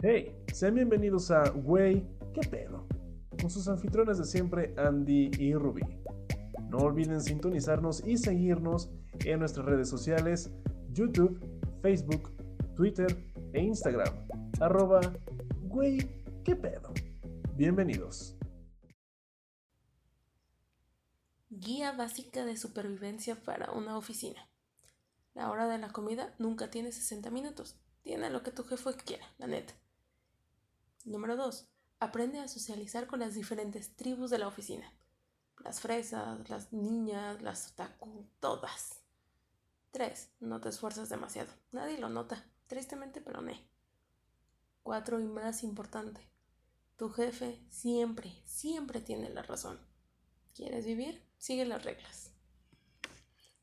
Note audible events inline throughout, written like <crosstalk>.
Hey, sean bienvenidos a Güey, ¿qué pedo? Con sus anfitriones de siempre, Andy y Ruby. No olviden sintonizarnos y seguirnos en nuestras redes sociales, YouTube, Facebook, Twitter e Instagram. Arroba, güey, ¿qué pedo? Bienvenidos. Guía básica de supervivencia para una oficina. La hora de la comida nunca tiene 60 minutos. Tiene lo que tu jefe quiera, la neta. Número 2. Aprende a socializar con las diferentes tribus de la oficina. Las fresas, las niñas, las otaku, todas. 3. No te esfuerzas demasiado. Nadie lo nota. Tristemente, pero no. 4. Y más importante. Tu jefe siempre, siempre tiene la razón. ¿Quieres vivir? Sigue las reglas.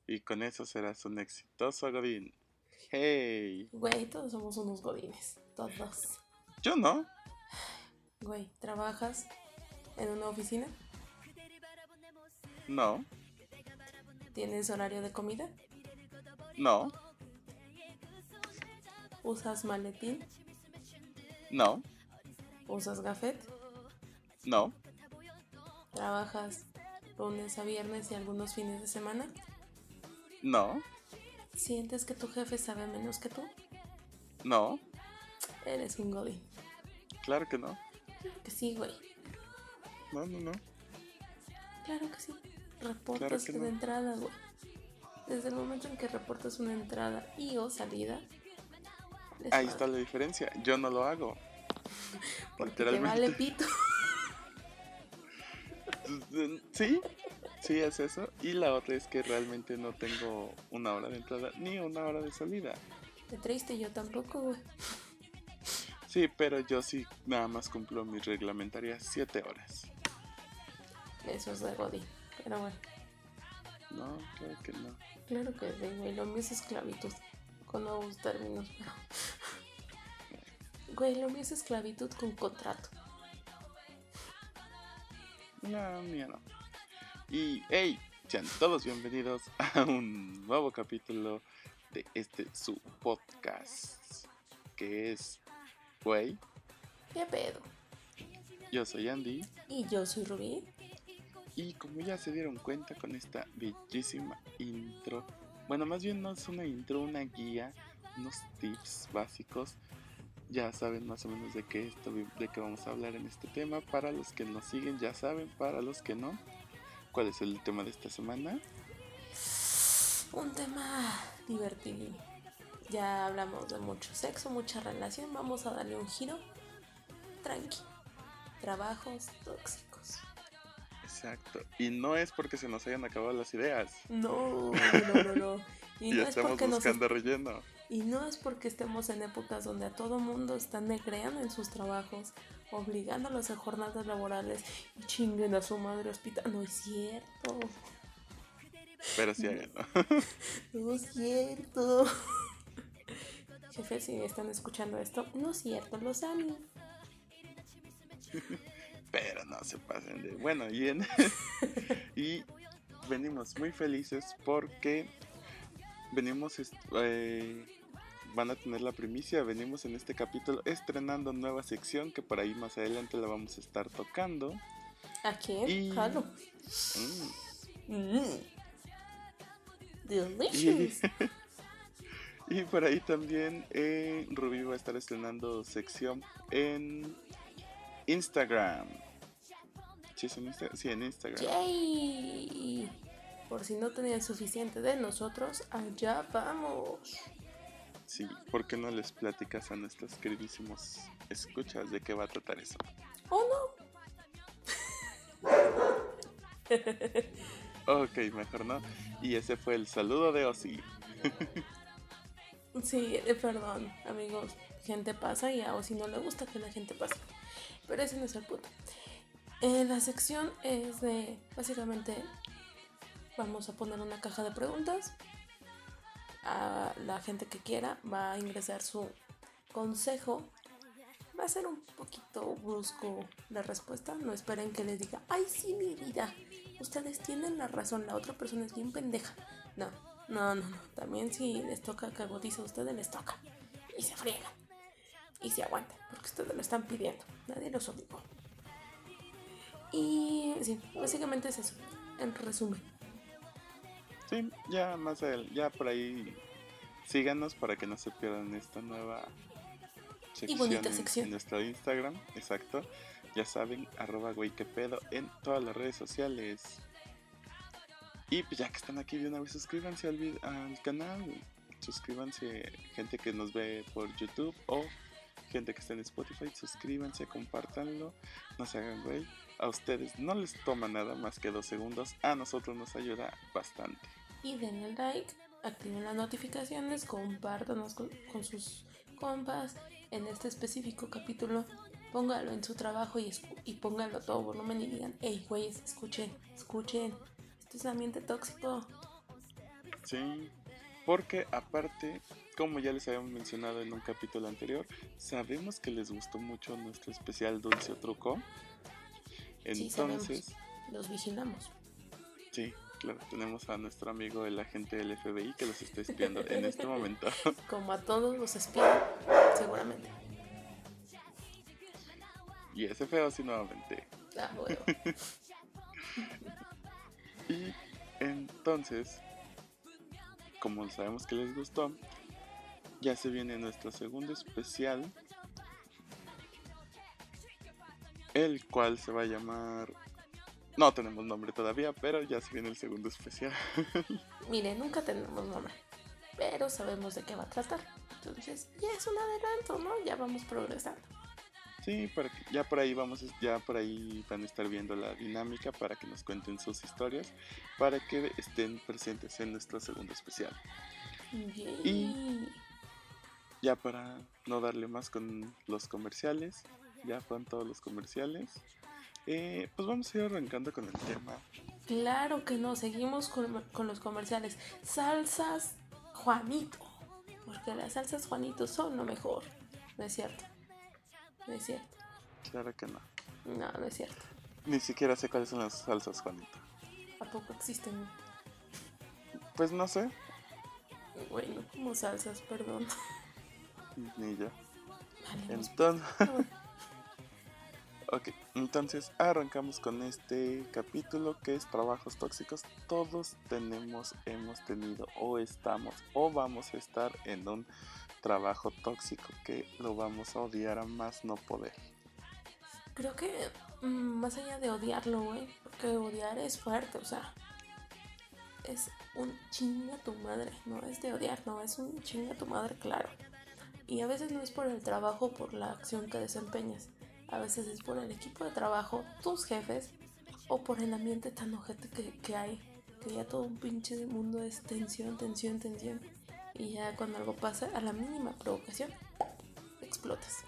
Y con eso serás un exitoso godín. ¡Hey! Güey, todos somos unos godines. Todos. Yo no. Güey, ¿trabajas en una oficina? No. ¿Tienes horario de comida? No. ¿Usas maletín? No. ¿Usas gafet? No. ¿Trabajas lunes a viernes y algunos fines de semana? No. ¿Sientes que tu jefe sabe menos que tú? No. Eres un godín. Claro que no. Claro que sí, güey. No, no, no. Claro que sí. Reportas Claro que de no. entrada, güey. Desde el momento en que reportas una entrada y o salida. Ahí está la diferencia. Yo no lo hago. <laughs> Porque te Literalmente. vale pito. <laughs> Sí, sí es eso. Y la otra es que realmente no tengo una hora de entrada ni una hora de salida. Qué triste, yo tampoco, güey. Sí, pero yo sí nada más cumplo mis reglamentarias 7 horas. Eso es de godín. Pero bueno, No, claro que no. claro que sí, güey. Lo mío es esclavitud. Con nuevos términos, pero... <laughs> Güey, lo mío es esclavitud con contrato. No, mía no. Y hey, sean todos bienvenidos a un nuevo capítulo de este su podcast que es Güey. ¿Qué pedo? Yo soy Andy Y yo soy Rubí. y como ya se dieron cuenta con esta bellísima intro, bueno, más bien no es una intro, una guía, unos tips básicos. Ya saben más o menos de qué esto, de qué vamos a hablar en este tema. Para los que nos siguen ya saben, para los que no, ¿cuál es el tema de esta semana? Un tema divertido. Ya hablamos de mucho sexo, mucha relación. Vamos a darle un giro. Tranqui. Trabajos tóxicos. Exacto. Y no es porque se nos hayan acabado las ideas. No, no, no, no. <laughs> Y Y, no es estamos porque nos buscando relleno. Y no es porque estemos en épocas donde a todo mundo están negreando en sus trabajos, obligándolos a jornadas laborales y chinguen a su madre hospital. No es cierto. Pero sí háganlo. <laughs> No es cierto. Jefe, si están escuchando esto, no es cierto, los amo. <laughs> Pero no se pasen de. Bueno, y, en- <laughs> y venimos muy felices porque venimos. eh, van a tener la primicia. Venimos en este capítulo estrenando nueva sección que por ahí más adelante la vamos a estar tocando. ¿A quién? Y- Jalo. Mm. Mm. Delicious. y <laughs> por ahí también eh, Rubí va a estar estrenando sección en Instagram. ¿Sí es en Instagram? Sí, en Instagram. Yay. Por si no tenían suficiente de nosotros, allá vamos. Sí, ¿por qué no les platicas a nuestros queridísimos escuchas de qué va a tratar eso? ¿O no? Ok, mejor no. Y ese fue el saludo de Ozzy. <laughs> Sí, eh, perdón, amigos. Gente pasa y a o si no le gusta que la gente pase. Pero ese no es el punto. Eh, la sección es de, básicamente, vamos a poner una caja de preguntas. A la gente que quiera va a ingresar su consejo. Va a ser un poquito brusco la respuesta. No esperen que les diga, ay, sí, mi vida. Ustedes tienen la razón, la otra persona es bien pendeja. No, no, no, no. También si les toca cagotiza a ustedes, les toca. Y se friegan. y se aguanten, porque ustedes lo están pidiendo, nadie los obligó. Y sí, básicamente es eso, en resumen. Sí, ya más adelante, ya por ahí síganos para que no se pierdan esta nueva Y bonita en- sección. en nuestro Instagram, exacto. Ya saben, arroba güey que pedo en todas las redes sociales. Y pues ya que están aquí de una vez, suscríbanse al, al canal. Suscríbanse, gente que nos ve por YouTube o gente que está en Spotify. Suscríbanse, compártanlo. No se hagan güey. A ustedes no les toma nada más que dos segundos. A nosotros nos ayuda bastante. Y denle like, activen las notificaciones, compártanos con, sus compas. En este específico capítulo, póngalo en su trabajo y, y póngalo todo volumen y digan, hey, güeyes, escuchen, escuchen. Esto es ambiente tóxico. Sí, porque aparte, como ya les habíamos mencionado en un capítulo anterior, sabemos que les gustó mucho nuestro especial Dulce o Truco. Sí. Entonces, Los vigilamos. sí, claro, tenemos a nuestro amigo el agente del FBI que los está espiando en este momento. <laughs> Como a todos los espían, seguramente. y ese feo así nuevamente. Ah, bueno. <laughs> Y entonces, como sabemos que les gustó, ya se viene nuestro segundo especial, el cual se va a llamar... No tenemos nombre todavía, pero ya se viene el segundo especial. <laughs> Mire, nunca tenemos nombre, pero sabemos de qué va a tratar. Entonces, ya es un adelanto, ¿no? Ya vamos progresando. Sí, para que- ya por ahí vamos, ya por ahí van a estar viendo la dinámica para que nos cuenten sus historias, para que estén presentes en nuestro segundo especial. Yay. Ya para no darle más con los comerciales, ya fueron todos los comerciales. eh, pues vamos a ir arrancando con el tema. Claro que no, seguimos con, con los comerciales. Salsas Juanito. Porque las salsas Juanito son lo mejor. No es cierto. No es cierto. Claro que no. No, no es cierto. Ni siquiera sé cuáles son las salsas, Juanito. ¿A poco existen? Pues no sé, Bueno, como salsas, perdón. ni yo. Valimos. Entonces, Bueno, <laughs> ok, entonces arrancamos con este capítulo que es trabajos tóxicos. Todos tenemos, hemos tenido o estamos o vamos a estar en un trabajo tóxico que lo vamos a odiar a más no poder. Creo que mm, más allá de odiarlo, güey, porque odiar es fuerte, o sea, es un chinga tu madre, no es de odiar, no, es un chinga tu madre, claro. Y a veces no es por el trabajo, por la acción que desempeñas, a veces es por el equipo de trabajo, tus jefes, o por el ambiente tan ojete que, que hay, que ya todo un pinche mundo es tensión, tensión, tensión. Y ya cuando algo pasa, a la mínima provocación, explotas.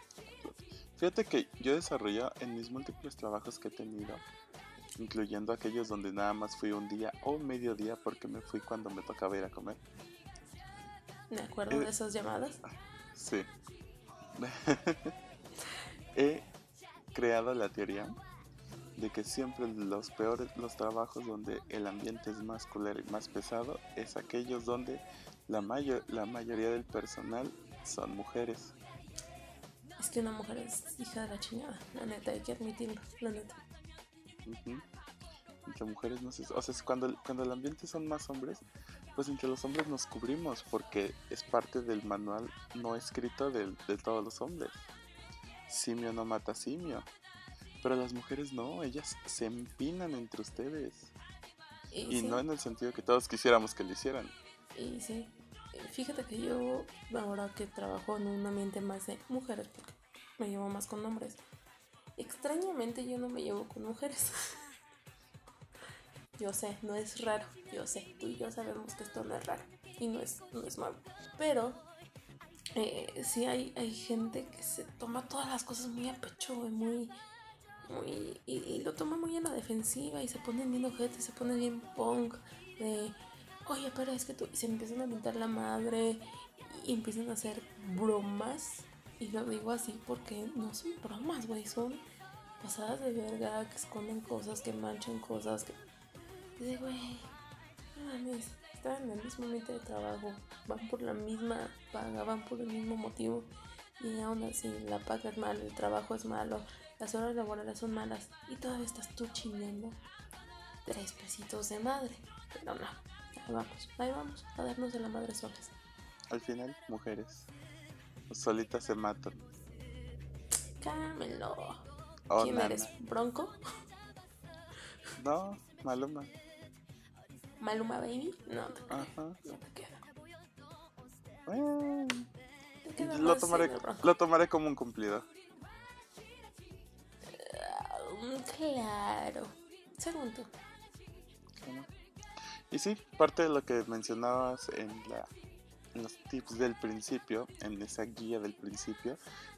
Fíjate que yo he desarrollado en mis múltiples trabajos que he tenido, incluyendo aquellos donde nada más fui un día o medio día porque me fui cuando me tocaba ir a comer. Me acuerdo Eh, de esas llamadas. Sí. <laughs> He creado la teoría de que siempre los peores, los trabajos donde el ambiente es más culero y más pesado, es aquellos donde la, mayor, la mayoría del personal son mujeres. Es que una mujer es hija de la chingada, la neta, hay que admitirlo, la neta. Entre mujeres no sé, o sea, cuando, el- cuando el ambiente son más hombres, pues entre los hombres nos cubrimos porque es parte del manual no escrito del- de, todos los hombres. Simio no mata simio. Pero las mujeres no, ellas se empinan entre ustedes. Y, Y sí, no en el sentido que todos quisiéramos que lo hicieran. y sí. Fíjate que yo, ahora que trabajo en un ambiente más de mujeres, porque me llevo más con hombres, extrañamente yo no me llevo con mujeres. <laughs> yo sé, no es raro, yo sé, tú y yo sabemos que esto no es raro y no es, no es malo. Pero eh, sí hay, hay gente que se toma todas las cosas muy a pecho, güey, muy, y, lo toma muy a la defensiva y se ponen bien ojetes, se ponen bien punk de oye pero es que tú y se empiezan a mentar la madre y empiezan a hacer bromas. Y lo digo así porque no son bromas güey son pasadas de verga que esconden cosas que manchan cosas que dice güey mames están en el mismo ambiente de trabajo van por la misma paga van por el mismo motivo Y aún así, la paga es mala, el trabajo es malo, las horas laborales son malas y todavía estás tú chingando tres pesitos de madre. Pero no, ahí vamos, ahí vamos a darnos de la madre solas. Al final, mujeres. Solitas se matan. Cámelo. Oh, ¿Quién nana. eres? ¿Bronco? No, Maluma. ¿Maluma Baby? No te. Ajá. No te queda. Te queda lo tomaré, lo tomaré como un cumplido. Mm, Claro. Según. Y sí, parte de lo que mencionabas en, la, los tips del principio, en esa guía del principio,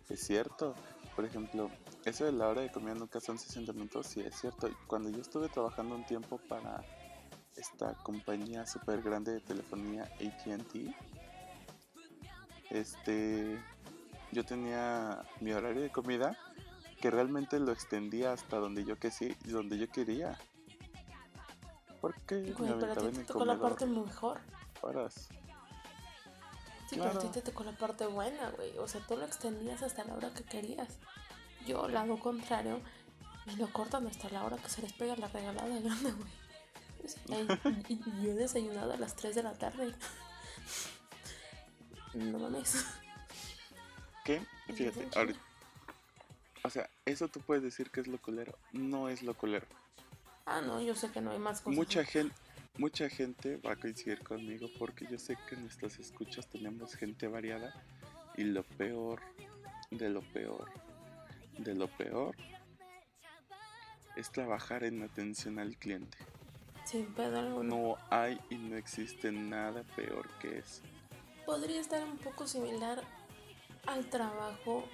es cierto. Por ejemplo, eso de la hora de comida nunca son 60 minutos, sí es cierto. Cuando yo estuve trabajando un tiempo para esta compañía súper grande de telefonía ATT, este, yo tenía mi horario de comida que realmente lo extendía hasta donde yo, que sí, donde yo quería. Porque me Güey, pero a ti te tocó la parte mejor. horas. Sí, pero a ti Claro. te tocó la parte buena, güey. O sea, tú lo extendías hasta la hora que querías. Yo, lado contrario, y lo cortan hasta la hora que se les pega la regalada gana, güey. Yo he desayunado a las 3 de la tarde. <laughs> No mames. ¿Qué? Fíjate, ahorita. O sea, eso tú puedes decir que es lo culero. No es lo culero. Ah, no, yo sé que no hay más cosas. Mucha gente, mucha gente va a coincidir conmigo porque yo sé que en nuestras escuchas tenemos gente variada y lo peor de lo peor de lo peor es trabajar en atención al cliente. Sin pedo alguno. No hay y no existe nada peor que eso. Podría estar un poco similar al trabajo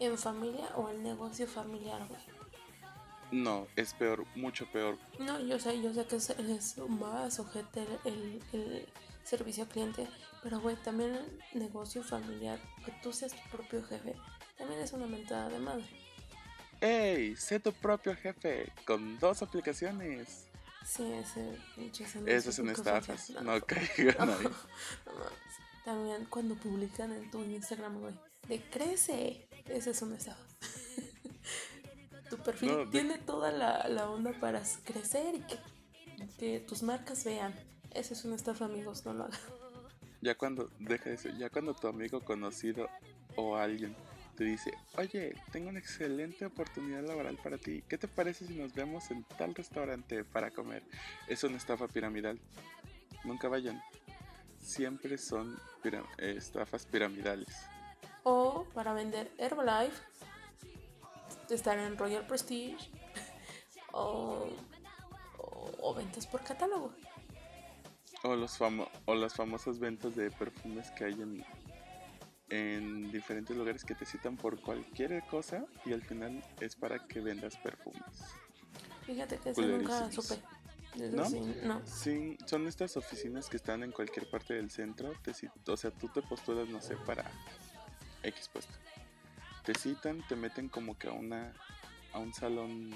en familia o al negocio familiar, güey. No, es peor, mucho peor. No, yo sé, yo sé que es, es más ojete el, el, el servicio al cliente, pero güey, también el negocio familiar, que tú seas tu propio jefe, también es una mentada de madre. ¡Ey! Sé tu propio jefe con dos aplicaciones. Sí, ese Esas son público estafas. social. No caigan no, <laughs> ahí. no. También cuando publican en tu Instagram, güey, de crece, esa es una estafa. <laughs> tu perfil No, de- tiene toda la, la onda para crecer y que, que tus marcas vean. Esa es una estafa, amigos, no lo hagan. Ya cuando, deja eso, ya cuando tu amigo conocido o alguien te dice, oye, tengo una excelente oportunidad laboral para ti, ¿qué te parece si nos vemos en tal restaurante para comer? Es una estafa piramidal. Nunca vayan. Siempre son estafas piramidales. O para vender Herbalife, estar en Royal Prestige, <laughs> o, o, o ventas por catálogo. O, los famo o las famosas ventas de perfumes que hay en, en diferentes lugares que te citan por cualquier cosa y al final es para que vendas perfumes. Fíjate que eso nunca supe. ¿No? sí, no. Sí, son estas oficinas que están en cualquier parte del centro. Te, o sea, tú te postulas, no sé, para X puesto. Te citan, te meten como que a una a un salón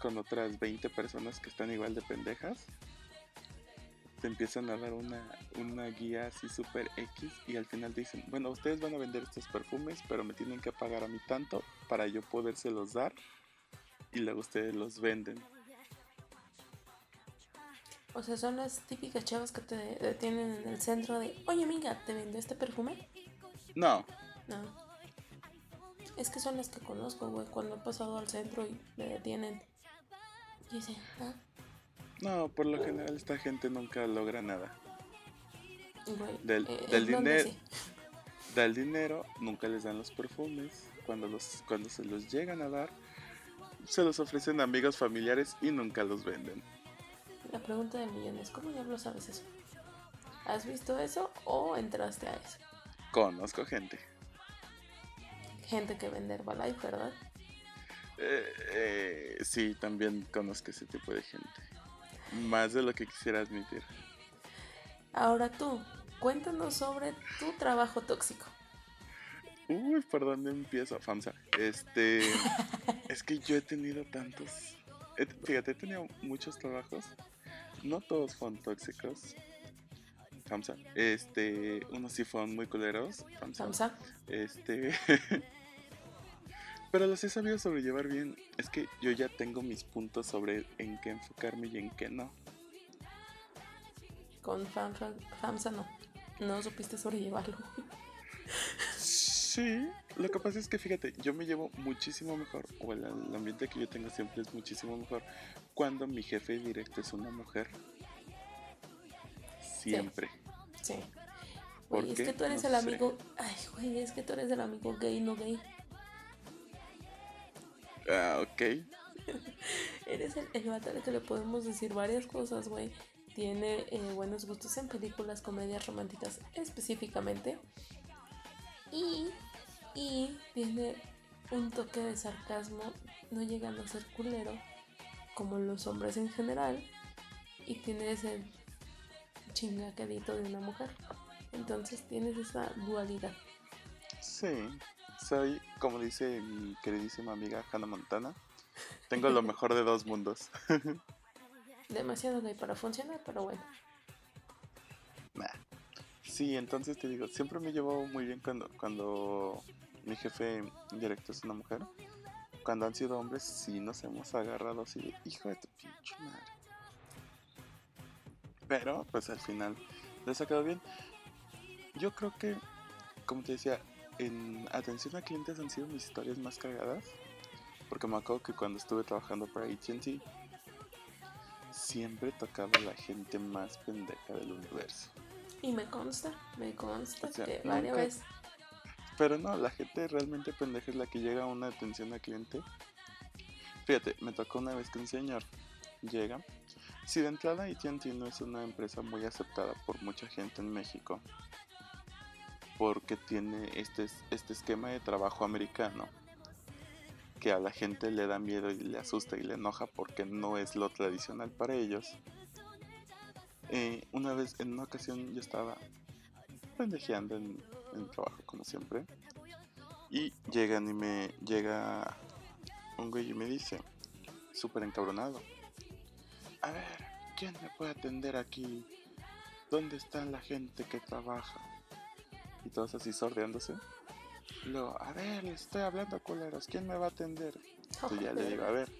con otras 20 personas que están igual de pendejas. Te empiezan a dar una, una guía así super X y al final dicen, bueno, ustedes van a vender estos perfumes, pero me tienen que pagar a mí tanto para yo podérselos dar y luego ustedes los venden. O sea, son las típicas chavas que te detienen en el centro de, oye amiga, ¿te vendo este perfume? No, No. Es que son las que conozco, güey, cuando he pasado al centro y me detienen. Y dicen, ah, No, por lo general esta gente nunca logra nada. güey. Del- eh, del ¿en dónde dinero. sí? Da el dinero, nunca les dan los perfumes. Cuando, los, cuando se los llegan a dar, se los ofrecen a amigos familiares y nunca los venden. La pregunta del millón es, ¿cómo diablos sabes eso? ¿Has visto eso o entraste a eso? Conozco gente. Gente que vende Herbalife, ¿verdad? Eh, eh, sí, también conozco ese tipo de gente. Más de lo que quisiera admitir. Ahora tú, cuéntanos sobre tu trabajo tóxico. Uy, ¿por dónde empiezo? Famsa. Este. <laughs> es que yo he tenido tantos. fíjate, he tenido muchos trabajos. No todos fueron tóxicos. FAMSA. Este, unos sí fueron muy culeros. FAMSA. Samsa. Este. <laughs> Pero los he sabido sobrellevar bien. Es que yo ya tengo mis puntos sobre en qué enfocarme y en qué no. Con Fam- Fam- Famsa no. No supiste sobrellevarlo. Sí, lo que pasa es que fíjate, yo me llevo muchísimo mejor, o el, el ambiente que yo tengo siempre es muchísimo mejor cuando mi jefe directo es una mujer. Siempre. Sí. ¿Por Güey, es qué? que tú eres No el sé. amigo. Ay, güey, es que tú eres el amigo gay, no gay. Ah, ok. <laughs> Eres el, el vato al que le podemos decir varias cosas, güey. Tiene eh, buenos gustos en películas, comedias románticas específicamente. Y, y tiene un toque de sarcasmo, no llegando a ser culero, como los hombres en general. Y tiene ese chingaquedito de una mujer. Entonces tienes esa dualidad. Sí, soy, como dice mi queridísima amiga Hannah Montana, tengo lo mejor de dos mundos. <laughs> Demasiado gay para funcionar, pero bueno. Nah. Sí, entonces te digo, siempre me llevo muy bien cuando, cuando mi jefe directo es una mujer. Cuando han sido hombres, sí nos hemos agarrado así de hijo de tu pinche madre. Pero, pues al final les ha quedado bien. Yo creo que, como te decía, en atención a clientes han sido mis historias más cagadas. Porque me acuerdo que cuando estuve trabajando para ATT, siempre tocaba la gente más pendeja del universo. Y me consta, me consta O sea, que varias veces. Pero no, la gente realmente pendeja es la que llega a una atención al cliente. Fíjate, me tocó una vez que un señor llega. Si de entrada AT&T no es una empresa muy aceptada por mucha gente en México, porque tiene este, este esquema de trabajo americano que a la gente le da miedo y le asusta y le enoja porque no es lo tradicional para ellos. Eh, una vez, en una ocasión, yo estaba pendejeando en, en trabajo, como siempre. Y llegan y me llega un güey y me dice, súper encabronado. A ver, ¿quién me puede atender aquí? ¿Dónde está la gente que trabaja? Y todos así sordeándose. Y luego, a ver, les estoy hablando culeros, ¿quién me va a atender? Entonces ya le digo, a ver.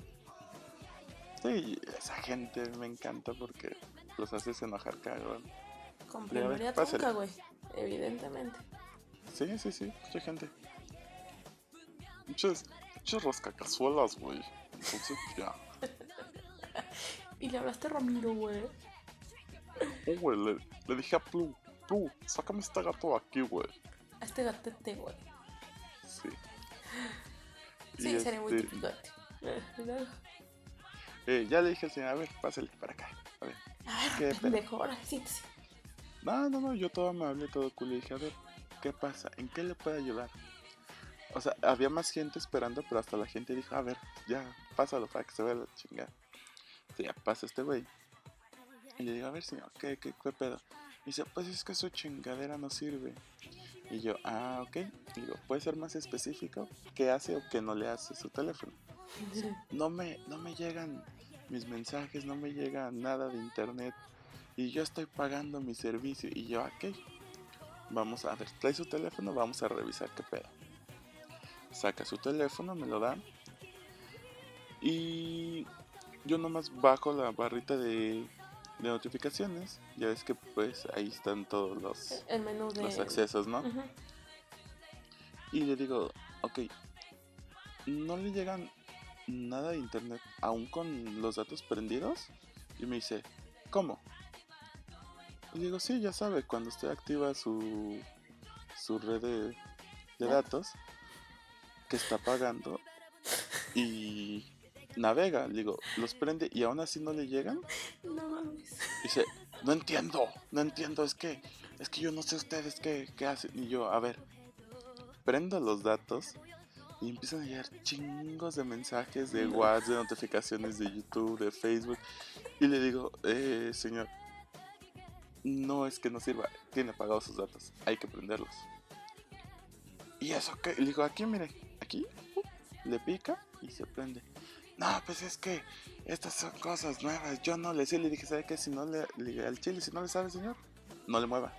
Sí, esa gente me encanta porque los haces enojar cagón. Con a primaria trunca, güey. Evidentemente. Sí, sí, sí, mucha gente. Muchos, muchos rascacazuelas, güey. Entonces, ya. Y le hablaste a Ramiro, güey. Oh, güey, le, le dije a Plu, Plu, sácame este gato de aquí, güey. A este gatete, güey. Sí. Sí, Y, sería muy este, típico. Eh, eh, ya le dije al señor, a ver, pásale para acá. A ver. A ver, pendejo, ahora siéntese. No, no, no, yo todo amable, todo cool. Le dije, a ver, ¿qué pasa? ¿En qué le puedo ayudar? O sea, había más gente esperando, pero hasta la gente dijo, a ver, ya, pásalo para que se vea la chingada. Ya pasa este güey. Y le digo, a ver, señor, ¿qué, qué, qué pedo? Y dice, pues es que su chingadera no sirve. Y yo, ah, ok. Y digo, ¿puede ser más específico? ¿Qué hace o qué no le hace su teléfono? no me, no me llegan mis mensajes, no me llega nada de internet y yo estoy pagando mi servicio y yo, ok, vamos a ver, trae su teléfono, vamos a revisar qué pedo. Saca su teléfono, me lo da y yo nomás bajo la barrita de, de notificaciones, ya ves que pues ahí están todos los, El menú de. los accesos, ¿no? Y le digo, ok, no le llegan nada de internet aún con los datos prendidos. Y me dice, ¿cómo? Y le digo, sí, ya sabe, cuando usted activa su, su red de, de datos que está pagando y navega, digo, los prende y aún así no le llegan. No mames. Dice, no entiendo, no entiendo, es que, es que yo no sé ustedes qué, qué hacen. Y yo, a ver, prendo los datos y empiezan a llegar chingos de mensajes de. WhatsApp, de notificaciones de YouTube, de Facebook. Y le digo, eh, señor, no es que no sirva, tiene pagados sus datos, hay que prenderlos. Y eso que, le digo, aquí, mire, aquí, le pica y se prende. No, pues es que estas son cosas nuevas, yo no le sé, le dije, ¿sabe qué? Si no le, le al chile, si no le sabe, señor, no le mueva.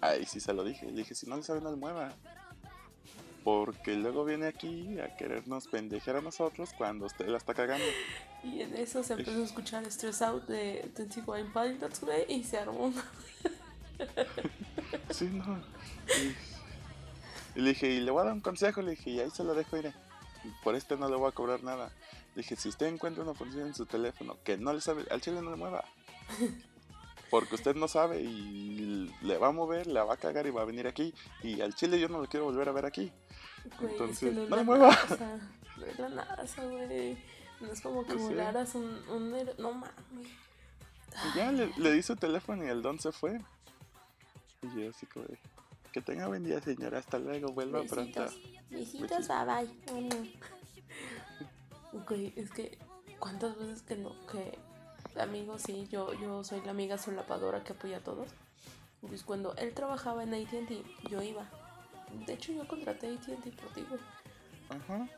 Ahí sí se lo dije. Le dije, si no le sabe, no le mueva. Porque luego viene aquí a querernos pendejear a nosotros cuando usted la está cagando. Y en eso se empezó a escuchar Stress Out de Tennessee Wine Pilots, güey, y se armó. <laughs> Sí, no. Y, y le dije, y le voy a dar un consejo, le dije, y ahí se lo dejo ir. Por este no le voy a cobrar nada. Dije, si usted encuentra una función en su teléfono que no le sabe, al chile no le mueva. Porque usted no sabe y le va a mover, la va a cagar y va a venir aquí. Y al chile yo no lo quiero volver a ver aquí. Güey, es Entonces, que no, no le mueva. No es <laughs> la NASA, güey. No es como que Pues sí. volaras un, un. No mames. Y ya le, le di su teléfono y el don se fue. Y yo así como de, que tenga buen día señora, hasta luego, vuelva pronto. Besitos. Besitos, bye bye. Mm. Güey, es que. ¿Cuántas veces que no? Que. Amigos, sí, yo, yo soy la amiga solapadora que apoya a todos. Pues cuando él trabajaba en ATT, yo iba. De hecho, yo contraté a ATT por ti, güey. Ajá.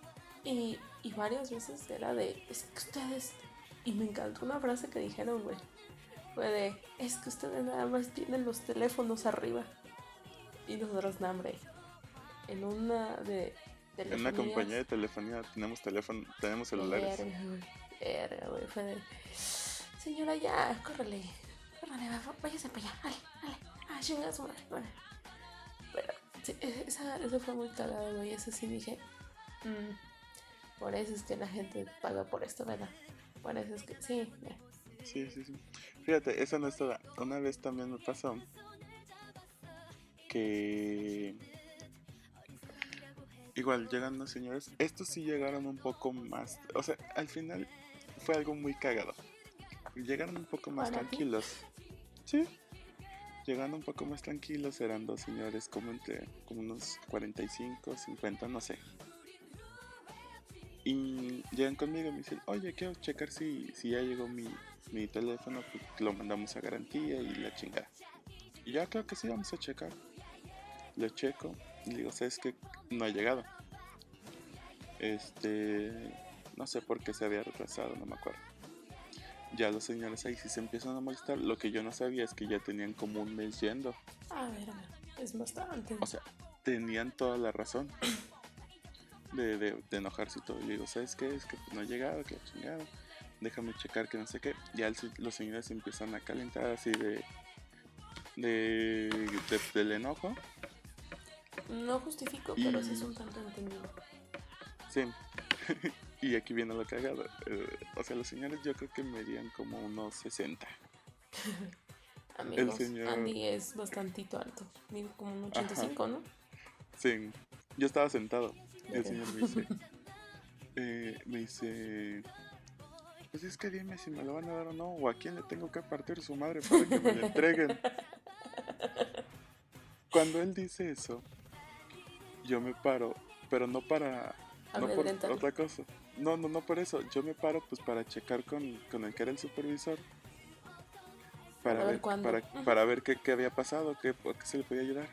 Y, y varias veces era de, es que ustedes, y me encantó una frase que dijeron, güey, fue de, es que ustedes nada más tienen los teléfonos arriba. Y nosotros, no, hombre, en una de... En una compañía de telefonía tenemos teléfono, tenemos celulares. verga, güey, fue de, señora, ya, córrele, córrele, váyase para allá, dale, dale, ah, chinga su madre, vale". Pero, sí, e- esa, esa fue muy cagada, güey, esa sí dije, "Mm, por eso es que la gente paga por esto, ¿verdad? Por eso es que, sí, ya. Sí, sí, sí. Fíjate, esa no es toda. Una vez también me pasó que igual llegan los señores. Estos sí llegaron un poco más. O sea, al final fue algo muy cagado. Llegaron un poco más tranquilos. Sí. Llegaron un poco más tranquilos. Eran dos señores como entre como unos 45, 50, no sé. Y llegan conmigo y me dicen, oye, quiero checar si, si ya llegó mi, mi teléfono, pues lo mandamos a garantía y la chingada. Y ya creo que sí, vamos a checar. Lo checo y le digo, ¿sabes que No ha llegado. Este, no sé por qué se había retrasado, no me acuerdo. Ya los señores ahí sí se empiezan a molestar. Lo que yo no sabía es que ya tenían como un mes yendo. Ah, verga, es bastante. O sea, tenían toda la razón de, de, de enojarse y todo. Y le digo, ¿sabes qué? Es que no ha llegado, que la chingada. Déjame checar que no sé qué. Ya el- los señores se empiezan a calentar así de, de, de- del enojo. No justifico, pero sí es un tanto entendido. Sí. <laughs> y aquí viene lo cagado. Eh, o sea, los señores yo creo que medían como unos 60. <laughs> Amigos, señor- Andy es bastantito alto, mide como un 85, ¿no? Sí. Yo estaba sentado. Y el señor me dice, <laughs> eh, me dice, pues es que dime si me lo van a dar o no, o a quién le tengo que partir su madre para que me lo entreguen. Cuando él dice eso, yo me paro, pero no para, no por Amedréntalo. otra cosa. No, no, no por eso. Yo me paro pues para checar con, con el que era el supervisor. Para, ver ver, para, para ver qué, qué había pasado, qué, qué se le podía ayudar.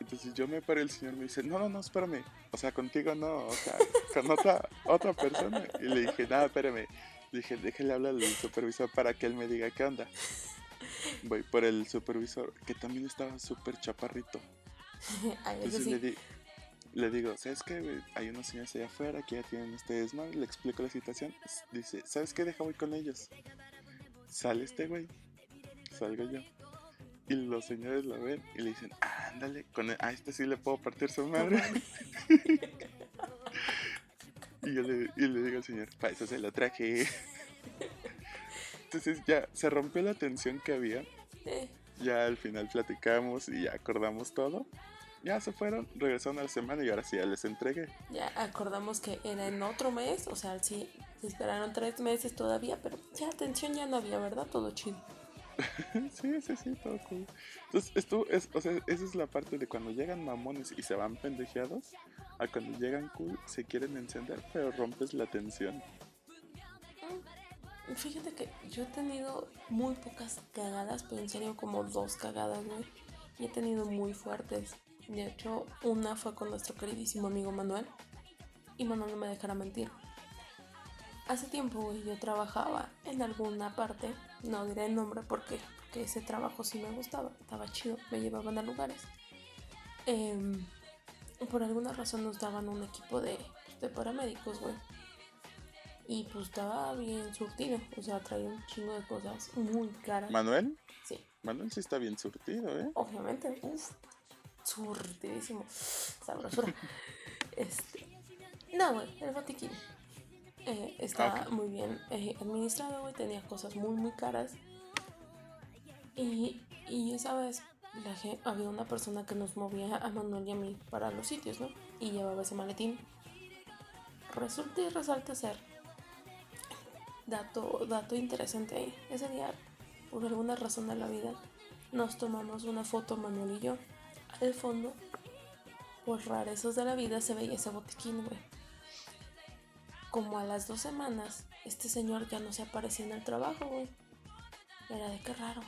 Entonces yo me paré, el señor me dice, no, no, no, espérame. O sea, contigo no, o sea, con otra, otra persona. Y le dije, nada, espérame. Le dije, déjale hablar al supervisor para que él me diga qué onda. Voy por el supervisor, que también estaba súper chaparrito. <laughs> Ay, eso Entonces sí. le, di- le digo, ¿sabes qué? Hay unos señores allá afuera que ya tienen ustedes mal. Le explico la situación. Dice, ¿sabes qué? Deja voy con ellos. Sale este güey. Salgo yo. Y los señores lo ven y le dicen, ándale, con el- a este sí le puedo partir su madre. <laughs> y yo le, y le digo al señor, para eso se lo traje. <laughs> Entonces ya se rompió la tensión que había. Ya al final platicamos y ya acordamos todo. Ya se fueron, regresaron a la semana y ahora sí ya les entregué. ya acordamos que era en otro mes, o sea, sí, se esperaron tres meses todavía, pero ya atención ya no había, ¿verdad? Todo chido. <laughs> sí, sí, sí, todo cool. Entonces, esto es, o sea, esa es la parte de cuando llegan mamones y se van pendejeados, a cuando llegan cool, se quieren encender, pero rompes la tensión. Fíjate que yo he tenido muy pocas cagadas, pero en serio como dos cagadas, güey. Y he tenido muy fuertes. De hecho, una fue con nuestro queridísimo amigo Manuel. Y Manuel no me dejará mentir. Hace tiempo, güey, yo trabajaba en alguna parte, no diré el nombre porque, porque ese trabajo sí me gustaba, estaba chido, me llevaban a lugares. Em, por alguna razón nos daban un equipo de, de paramédicos, güey. Y pues estaba bien surtido, o sea, traía un chingo de cosas muy caras. ¿Manuel? Sí, Manuel sí está bien surtido, ¿eh? obviamente, uff, surtidísimo, <sniffs> sabrosura. <laughs> este, no, güey, el botiquín. eh, estaba Ok. muy bien eh, administrado, güey, tenía cosas muy, muy caras. Y, y esa vez la había una persona que nos movía a Manuel y a mí para los sitios, ¿no? Y llevaba ese maletín. Resulta y resalta ser. Dato, dato interesante ahí. Ese día, por alguna razón de la vida, nos tomamos una foto Manuel y yo. Al fondo, por rarezas de la vida, se veía ese botiquín, güey. Como a las dos semanas, este señor ya no se aparecía en el trabajo, güey. Era de qué raro.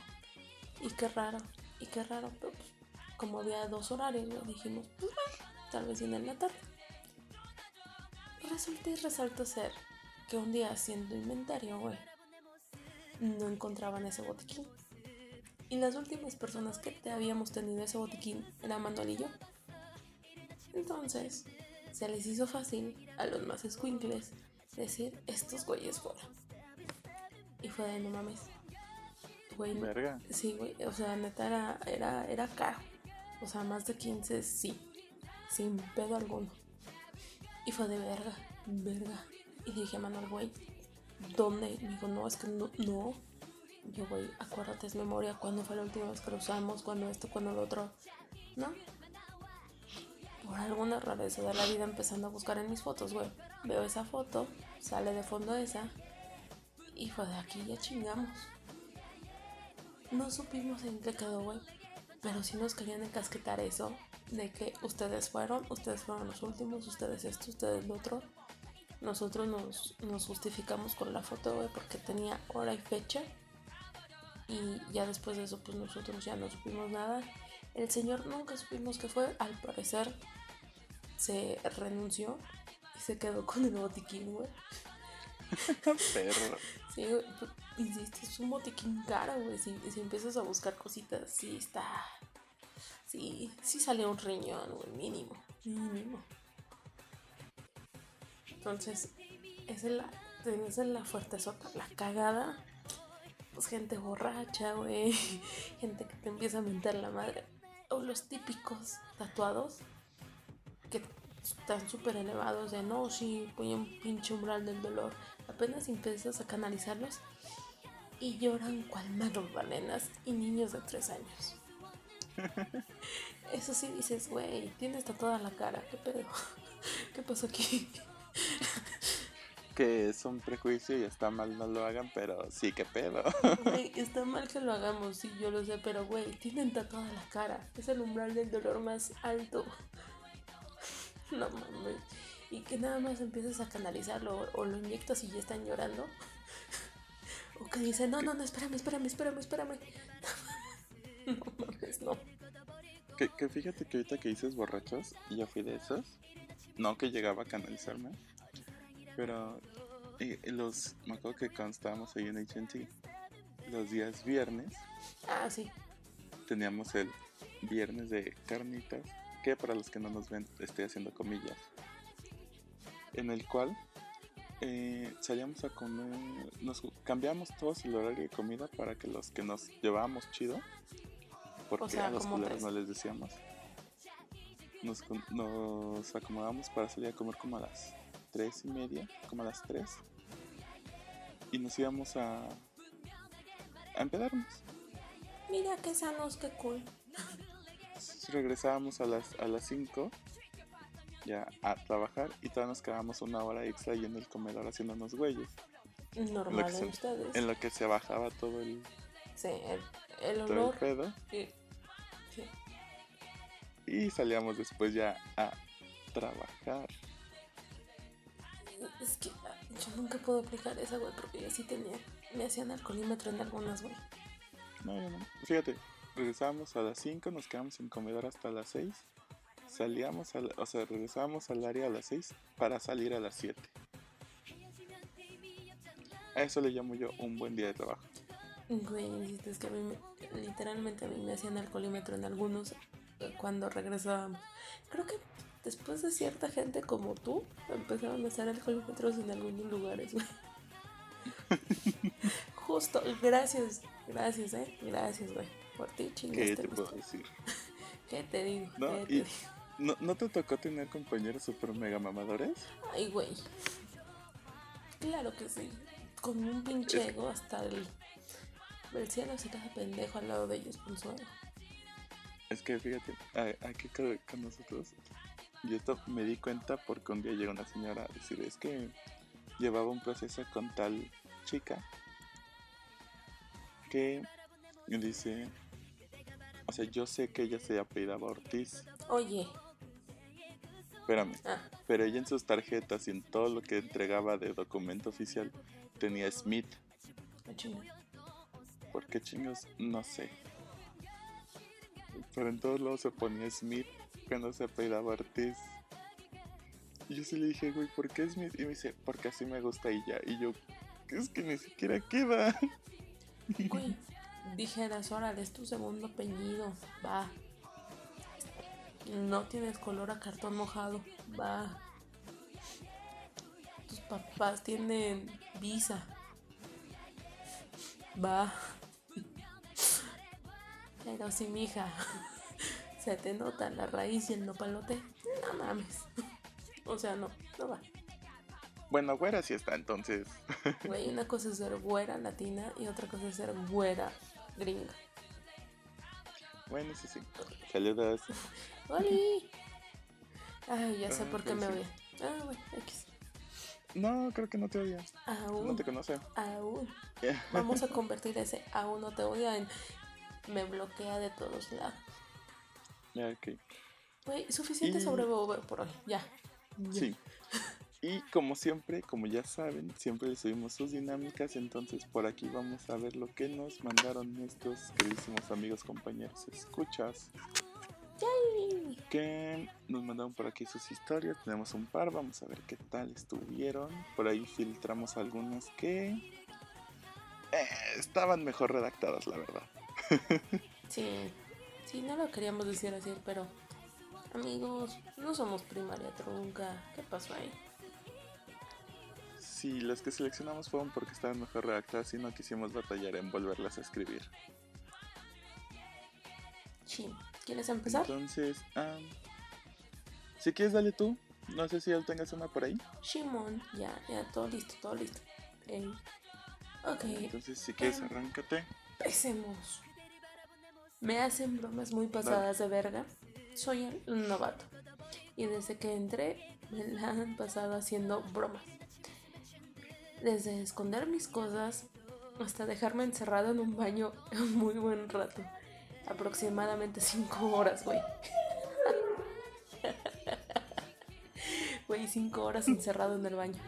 Y qué raro. Y qué raro. Pero pues, como había dos horarios, güey, dijimos, pues tal vez viene en la tarde. Resulta y resalta ser que un día haciendo inventario, güey, no encontraban ese botiquín. Y las últimas personas que te habíamos tenido ese botiquín eran Manuel y yo. Entonces, se les hizo fácil a los más escuincles decir estos güeyes fuera. Y fue de no mames. Güey, Verga. Sí, güey, o sea, neta era, era, era caro. O sea, más de 15, sí. Sin pedo alguno. Y fue de verga, verga. Y dije Manuel, güey, ¿dónde? Me dijo, no, es que no, no. Yo, güey, acuérdate, es memoria, ¿cuándo fue la última vez que lo usamos? ¿Cuándo esto? ¿Cuándo lo otro? ¿No? Por alguna rareza de la vida empezando a buscar en mis fotos, güey. Veo esa foto, sale de fondo esa. Y fue de aquí ya chingamos. No supimos en qué quedó, güey. Pero sí nos querían encasquetar eso. De que ustedes fueron, ustedes fueron los últimos, ustedes esto, ustedes lo otro. Nosotros nos, nos justificamos con la foto, güey, porque tenía hora y fecha. Y ya después de eso, pues nosotros ya no supimos nada. El señor nunca supimos qué fue. Al parecer, se renunció y se quedó con el botiquín, güey. <laughs> Perro. Sí, güey, pues, insisto, es un botiquín caro, güey. Si, si empiezas a buscar cositas, sí está. Sí, sí sale un riñón, güey, mínimo. Mínimo. Entonces, esa es la, esa es la fuerte sota, la cagada. Pues gente borracha, güey. <laughs> Gente que te empieza a mentar la madre. O los típicos tatuados que están súper elevados de no, sí, voy a un pinche umbral del dolor. Apenas empiezas a canalizarlos y lloran cual magdalenas y niños de tres años. <laughs> Eso sí dices, güey, tienes tatuada la cara, ¿qué pedo? <laughs> ¿Qué pasó aquí? Que es un prejuicio y está mal no lo hagan, pero sí, qué pedo. <laughs> Güey, está mal que lo hagamos, sí, yo lo sé, pero güey, tienen tatuada la cara. Es el umbral del dolor más alto. <laughs> No mames. Y que nada más empiezas a canalizarlo o lo inyectas y ya están llorando. <laughs> O que dicen, no, no, no, espérame, espérame, espérame, espérame. No mames, no. Que, que fíjate que ahorita que dices borrachos, y yo fui de esos. No que llegaba a canalizarme. Pero eh, los, me acuerdo que cuando estábamos ahí en AT&T, los días viernes, Ah, sí. teníamos el viernes de carnitas, que para los que no nos ven estoy haciendo comillas, en el cual eh, salíamos a comer, nos cambiamos todos el horario de comida para que los que nos llevábamos chido, porque O sea, a los culeros no les decíamos, nos, nos acomodamos para salir a comer como a las tres y media, como a las tres, y nos íbamos a, a empedarnos. Mira qué sanos, qué cool. Regresábamos a las a las 5 ya a trabajar y todavía nos quedábamos una hora extra ahí en el comedor haciéndonos güeyes. Normal se- en ustedes. En lo que se bajaba todo el, Sí, el, el todo el pedo. Sí. y salíamos después ya a trabajar. Es que ah, yo nunca puedo aplicar esa, güey, porque yo sí tenía. Me hacían alcoholímetro en algunas, güey. No, yo no. Fíjate, regresábamos a las 5, nos quedamos en comedor hasta las 6. Salíamos, al, o sea, regresábamos al área a las 6 para salir a las 7. A eso le llamo yo un buen día de trabajo. Güey, es que a mí me- literalmente a mí me hacían alcoholímetro en algunos eh, cuando regresábamos. Creo que después de cierta gente como tú empezaron a hacer alcoholímetros en algunos lugares, güey. <laughs> Justo, gracias, gracias, eh, gracias, güey. Por ti, ¿Qué chingaste. te mi puedo decir? <laughs> ¿Qué te digo? No, ¿Qué te y- digo? ¿No, ¿No te tocó tener compañeros super mega mamadores? Ay, güey. Claro que sí. Con un pinche ego hasta el, el cielo se queda pendejo al lado de ellos con su ego. Es que fíjate, aquí con nosotros, y esto me di cuenta porque un día llegó una señora a decir, es que llevaba un proceso con tal chica que dice, o sea, yo sé que ella se apellidaba Ortiz, Oye, espérame, ah, pero ella en sus tarjetas y en todo lo que entregaba de documento oficial tenía Smith. chinga. ¿Por qué chingos? No sé. Pero en todos lados se ponía Smith cuando se apellidaba Ortiz. Y yo sí le dije, güey, ¿por qué Smith? Y me dice, porque así me gusta y ya. Y yo, es que ni siquiera queda. Güey, <laughs> dijeras, órale, es tu segundo apellido, va. No tienes color a cartón mojado, va. Tus papás tienen visa, va. <laughs> Pero si mija, se te nota la raíz y el nopalote, no mames. <laughs> O sea, no, no va. Bueno, güera sí está, entonces. <laughs> Güey, una cosa es ser güera latina y otra cosa es ser güera gringa. Bueno, sí, sí. Saludos. <laughs> ¡Oli! Ay, ya sé Ah, por qué me odia. Ah, bueno, X. No, creo que no te odia. No Aún, te conoce. aún. Vamos a convertir ese aún no te odia en me bloquea de todos lados. Ok. Suficiente Y- sobre Bobo por hoy. Ya. Ya. Sí. Y como siempre, como ya saben, siempre les subimos sus dinámicas, entonces por aquí vamos a ver lo que nos mandaron nuestros queridísimos amigos, compañeros, escuchas, Yay. que nos mandaron por aquí sus historias, tenemos un par, vamos a ver qué tal estuvieron, por ahí filtramos algunas que eh, estaban mejor redactadas, la verdad. Sí. Sí, no lo queríamos decir así, pero. Amigos, no somos primaria trunca. ¿Qué pasó ahí? Sí, las que seleccionamos fueron porque estaban mejor redactadas y no quisimos batallar en volverlas a escribir. Chin. ¿Quieres empezar? Entonces, ah, si quieres, dale tú. No sé si ya tengas una por ahí. Shimon, ya, ya, todo listo, todo listo. Ey. Ok, Entonces, si quieres, Em. arráncate. empecemos. Me hacen bromas muy pasadas de verga. Soy el novato. Y desde que entré, me la han pasado haciendo bromas. Desde esconder mis cosas hasta dejarme encerrado en un baño un <laughs> muy buen rato. Aproximadamente 5 horas, güey. <laughs> Güey, 5 horas encerrado en el baño.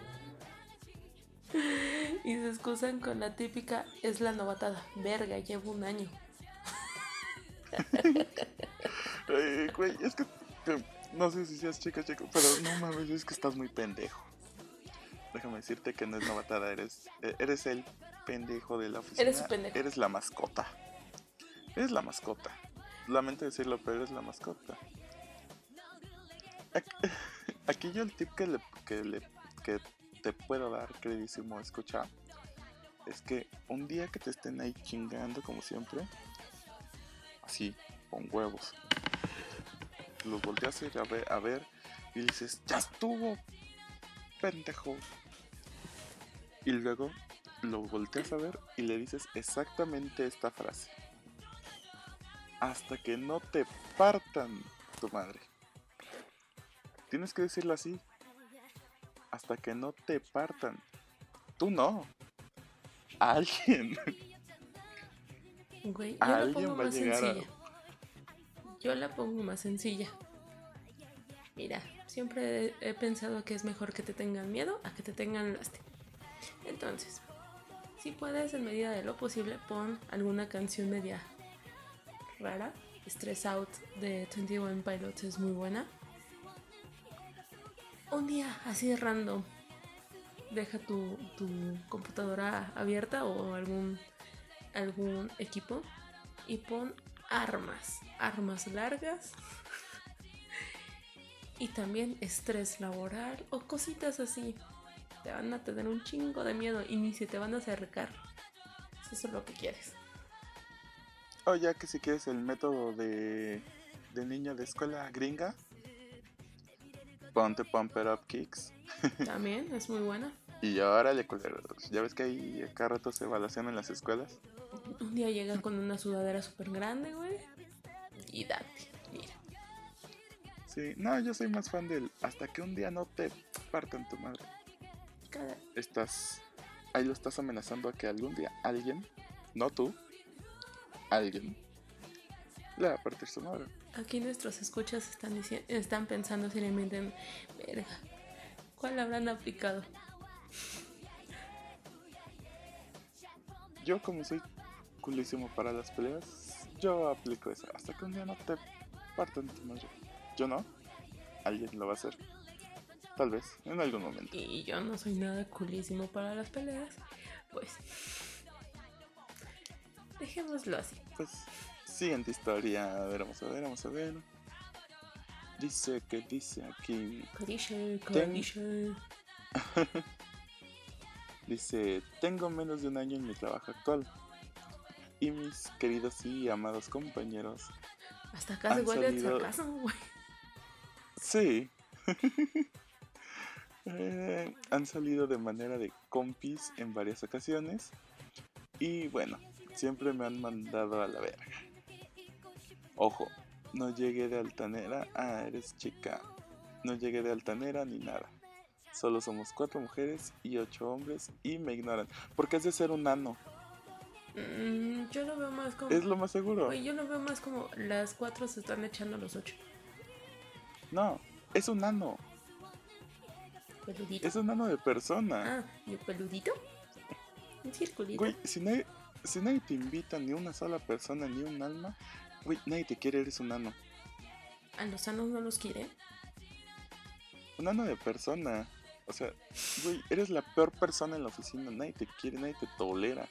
Y se excusan con la típica, es la novatada. Verga, llevo un año. Güey, es que te- no sé si seas chica, chico, pero no mames, es que estás muy pendejo. Déjame decirte que no es novatada, eres, eh, eres el pendejo de la oficina. Eres un pendejo. Eres la mascota. Eres la mascota. Lamento decirlo, pero eres la mascota. Aquí, <laughs> aquí yo el tip que, le, que, le, que te puedo dar, queridísimo escucha, es que un día que te estén ahí chingando, como siempre, así, con huevos, los volteas a a ver, a ver y dices, ya estuvo, pendejo. Y luego lo volteas a ver y le dices exactamente esta frase. Hasta que no te partan tu madre. Tienes que decirlo así. Hasta que no te partan. Tú no. <laughs> Alguien. Güey, yo la pongo más a- sencilla. Yo la pongo más sencilla. Mira, siempre he, he pensado que es mejor que te tengan miedo a que te tengan lástima. Entonces, si puedes, en medida de lo posible, pon alguna canción media rara. Stress Out de 21 Pilots es muy buena. Un día así de random, deja tu, tu computadora abierta o algún, algún equipo y pon armas, armas largas y también estrés laboral o cositas así. Te van a tener un chingo de miedo y ni se te van a acercar. Eso es lo que quieres. O ya que si quieres el método de, de niño de escuela gringa, ponte Pumper Up Kicks. <laughs> También es muy buena. Y ahora le Ya ves que ahí cada rato se evaluación en las escuelas. Un día llega con una sudadera súper grande, güey. Y date, mira. Sí, no, yo soy más fan del hasta que un día no te partan tu madre. Cada... Estás. Ahí lo estás amenazando a que algún día alguien, no tú, alguien, le va a partir su madre. Aquí nuestros escuchas están, están pensando seriamente en. Verga, ¿cuál habrán aplicado? Yo, como soy culísimo para las peleas, yo aplico esa. Hasta que un día no te partan tu madre. Yo no. Alguien lo va a hacer. Tal vez, en algún momento. Y yo no soy nada culísimo para las peleas. Pues. Dejémoslo así. Pues, siguiente historia. A ver, vamos a ver, vamos a ver. Dice que dice aquí. Dice, dice. <laughs> dice: Tengo menos de un año en mi trabajo actual. Y mis queridos y amados compañeros. Hasta acá se vuelve salido... sarcasmo, güey. Sí. <laughs> Eh, han salido de manera de compis en varias ocasiones. Y bueno, siempre me han mandado a la verga. Ojo, no llegué de altanera. Ah, eres chica. No llegué de altanera ni nada. Solo somos cuatro mujeres y ocho hombres y me ignoran. Porque es de ser un nano. Mm, yo lo veo más como. Es lo más seguro. yo lo veo más como las cuatro se están echando a los ocho. No, es un nano. ¿Peludito? Es un nano de persona. Ah, ¿y peludito? Un circulito. Güey, si nadie, si nadie te invita, ni una sola persona, ni un alma, güey, nadie te quiere, eres un nano. ¿A los sanos no los quieren? Un nano de persona. O sea, güey, eres la peor persona en la oficina. Nadie te quiere, nadie te tolera.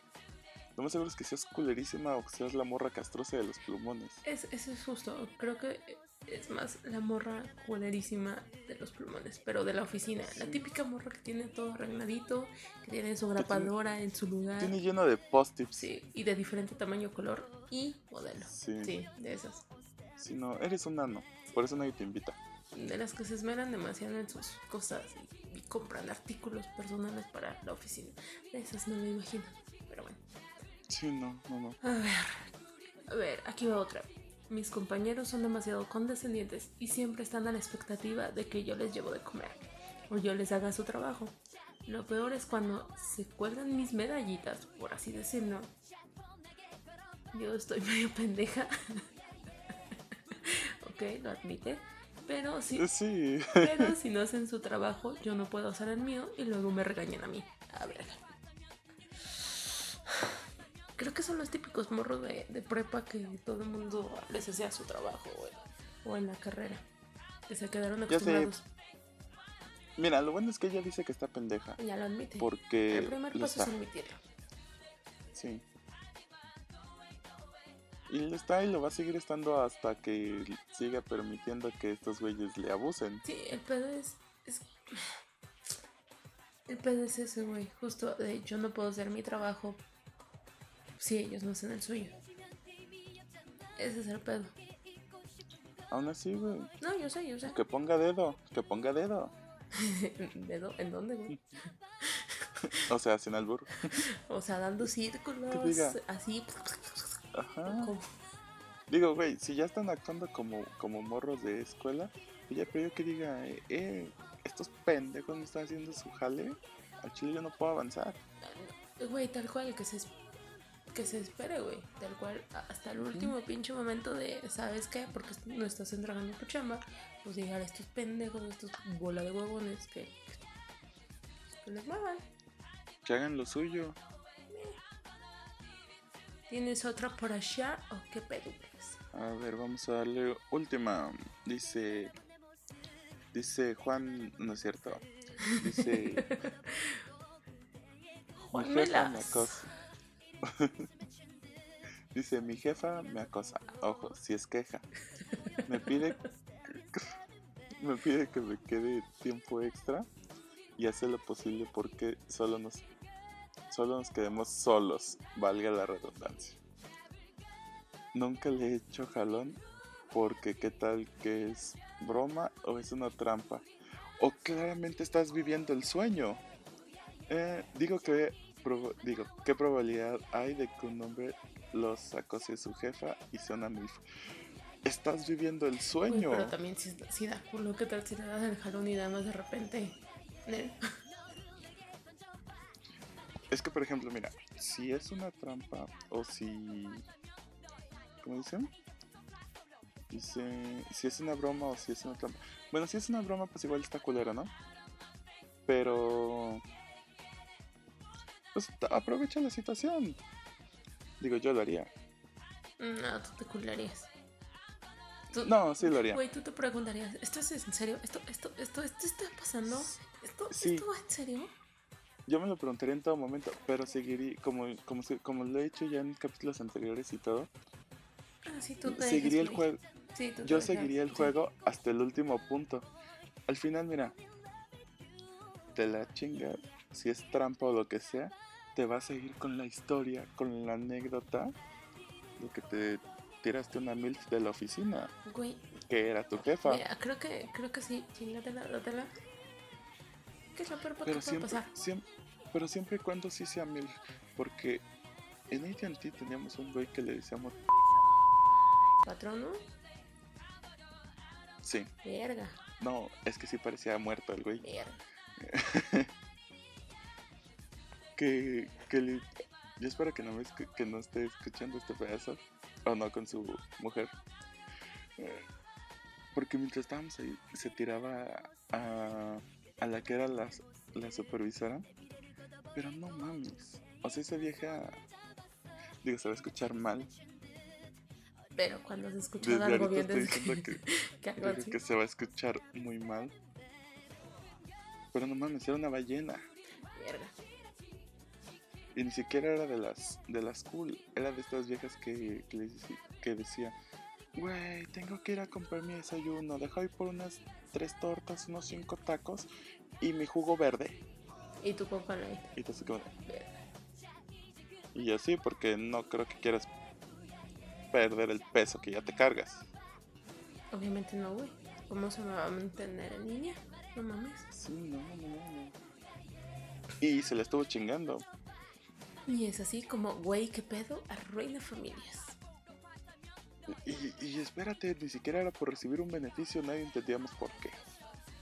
Lo más seguro es que seas culerísima o que seas la morra castrosa de los plumones. Es, eso es justo. Creo que es más la morra culerísima de los plumones, pero de la oficina. La típica morra que tiene todo arregladito, que tiene su grapadora en su lugar. Tiene lleno de post-its. Sí, y de diferente tamaño, color y modelo. Sí. sí, de esas. Si no, eres un nano. Por eso nadie te invita. De las que se esmeran demasiado en sus cosas y, y compran artículos personales para la oficina. De esas no me imagino, pero bueno. Sí, no, no, no. A ver, a ver, aquí va otra. Mis compañeros son demasiado condescendientes y siempre están a la expectativa de que yo les llevo de comer o yo les haga su trabajo. Lo peor es cuando se cuelgan mis medallitas, por así decirlo. Yo estoy <laughs> medio pendeja. <laughs> ok, lo admite. Pero si, sí. pero si no hacen su trabajo, yo no puedo hacer el mío y luego me regañan a mí. A ver. Creo que son los típicos morros de, prepa que todo el mundo les hacía su trabajo o en, la carrera. Que se quedaron acostumbrados. Mira, lo bueno es que ella dice que está pendeja. Ya lo admite. Porque. El primer paso es admitirlo. Sí. Y lo está y lo va a seguir estando hasta que siga permitiendo que estos güeyes le abusen. Sí, el pedo es. El pedo es ese, güey. Justo de yo no puedo hacer mi trabajo si ellos no hacen el suyo. Ese es el pedo. Aún así, güey. No, yo sé, yo sé. Que ponga dedo, que ponga dedo. <laughs> ¿Dedo? ¿En dónde, güey? <laughs> o sea, sin albur. <laughs> o sea, dando círculos, así. Ajá. Digo, güey, si ya están actuando como, como morros de escuela, ya pero que diga, eh, eh, estos pendejos no están haciendo su jale, al chile yo no puedo avanzar. Güey, tal cual, que se que se espere, güey. Tal cual, hasta el último pinche momento de, ¿sabes qué? Porque no estás entregando tu chamba, pues llegar a estos pendejos, estos bola de huevones que, que les muevan. Que hagan lo suyo. ¿Tienes otra por allá o qué pedules? A ver, vamos a darle última. Dice. Dice Juan, no es cierto. Dice. Mi jefa me Juanmelas. acosa. <laughs> Dice, mi jefa me acosa. Ojo, si es queja. Me pide <laughs> me pide que me quede tiempo extra y hace lo posible porque solo nos solo nos quedemos solos, valga la redundancia. Nunca le he hecho jalón porque qué tal que es broma o es una trampa. O claramente estás viviendo el sueño. Eh, digo que digo, ¿qué probabilidad hay de que un hombre los acose su jefa y sea una milf? Estás viviendo el Uy, sueño. pero también si, si da culo, ¿qué tal si le das el jalón y damas de repente? Nel. Es que, por ejemplo, mira, si es una trampa o si... ¿Cómo dicen? Dice, si es una broma o si es una trampa. Bueno, si es una broma, pues igual está culera, ¿no? Pero... Pues aprovecha la situación. Digo, yo lo haría. No, tú te cularías. Tú- No, sí lo haría. Güey, tú te preguntarías, ¿esto es en serio? ¿Esto, esto, esto, esto está pasando? ¿Esto, Sí. ¿Esto va en serio? Yo me lo preguntaría en todo momento, pero seguiría, como, como, como lo he hecho ya en capítulos anteriores y todo, Ah, sí, tú te seguiría el juego. Sí, tú te Yo dejas- seguiría el sí. juego hasta el último punto. Al final, mira, te la chinga, si es trampa o lo que sea, te va a seguir con la historia, con la anécdota de que te tiraste una milf de la oficina, Güey, que era tu jefa. mira, creo que, creo que sí, chingatela, dátela. ¿Qué es lo peor que Pero puede siempre, pasar? siempre, pero siempre y cuando sí sea milf, porque en AT&T teníamos un güey que le decíamos, ¿Patrono? sí, Verga, no, es que sí parecía muerto el güey. <laughs> que, que yo espero que no, me escu- que no esté escuchando este pedazo o no con su mujer. Eh, porque mientras estábamos ahí se tiraba a, a la que era la, la supervisora pero no mames o sea esa vieja digo se va a escuchar mal. Pero cuando se escucha desde algo bien, estoy diciendo que, <laughs> que, se va a escuchar muy mal. Pero no mames era una ballena. Verga. Y ni siquiera era de las de las cool, era de estas viejas que, que, les que decía, güey, tengo que ir a comprar mi desayuno, deja ir por unas tres tortas, unos cinco tacos y mi jugo verde. Y tu coca light. Y así de- Verga. y yo sí, porque no creo que quieras perder el peso que ya te cargas. Obviamente no, güey. ¿Cómo se me va a mantener en línea? No mames. Sí, no, no, no. Y se le estuvo chingando. Y es así como, güey, ¿qué pedo? Arruina familias. Y, y espérate, ni siquiera era por recibir un beneficio, nadie entendíamos por qué.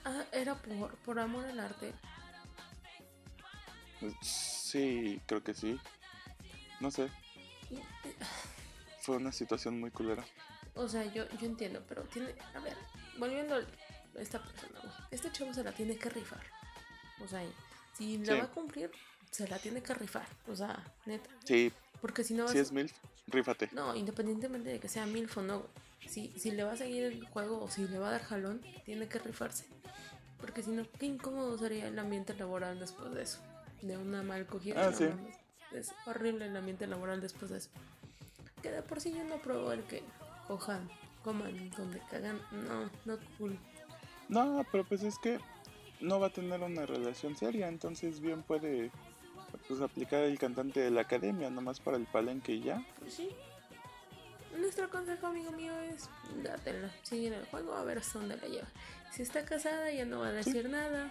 Ah, era por, por amor al arte. Sí, creo que sí. No sé, fue una situación muy culera. O sea, yo, yo entiendo, pero tiene. A ver, volviendo a esta persona, güey. Este chavo se la tiene que rifar. O sea, si la Sí. va a cumplir, se la tiene que rifar. O sea, neta. Sí, Porque si no va si es MILF, rífate. No, independientemente de que sea MILF o no, si, si le va a seguir el juego o si le va a dar jalón, tiene que rifarse. Porque si no, qué incómodo sería el ambiente laboral después de eso. De una mal cogida. Ah, sí. Es horrible el ambiente laboral después de eso. Que de por sí yo no apruebo el que cojan, coman, donde cagan. No, no cool. No, pero pues es que no va a tener una relación seria, entonces bien puede pues aplicar el cantante de la academia, nomás para el palenque y ya. Pues sí. Nuestro consejo, amigo mío, es dátela. Sigue en el juego a ver hasta dónde la lleva. Si está casada, ya no va a decir nada.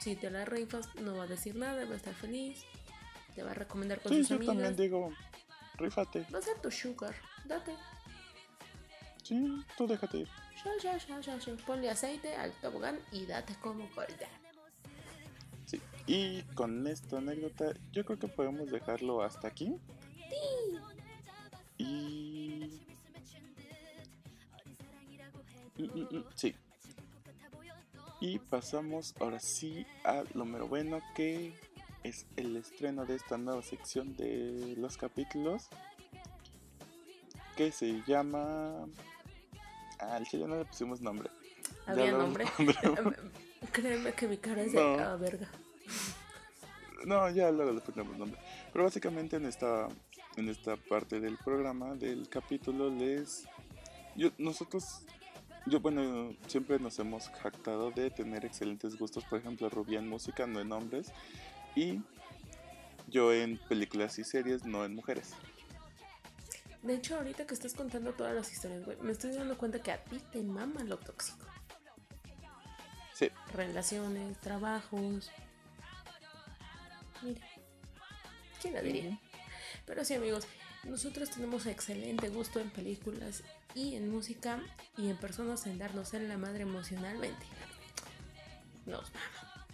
Si te la rifas, no va a decir nada, va a estar feliz. Te va a recomendar con Sí, yo amigas. también digo, rífate. Va a ser tu sugar. Date. Sí, tú déjate ir. Ya, ya, ya, ya, ya. Ponle aceite al tobogán y date como corta. Sí. Y con esta anécdota, yo creo que podemos dejarlo hasta aquí. Y... Mm, mm, mm, Sí. Y pasamos ahora sí a lo mero bueno que es el estreno de esta nueva sección de los capítulos que se llama... Ah, al chile no le pusimos nombre. ¿Había nombre? <laughs> Créeme que mi cara es de No. ah, verga. No, ya luego le pondremos nombre. Pero básicamente en esta, en esta parte del programa, del capítulo, les... Yo, nosotros, yo bueno, siempre nos hemos jactado de tener excelentes gustos, por ejemplo, Rubia en música, no en hombres, y yo en películas y series, no en mujeres. De hecho, ahorita que estás contando todas las historias, güey, me estoy dando cuenta que a ti te mama lo tóxico. Sí. Relaciones, trabajos. Mira. ¿Quién la diría? Pero sí, amigos, nosotros tenemos excelente gusto en películas y en música y en personas en darnos en la madre emocionalmente. Nos mama.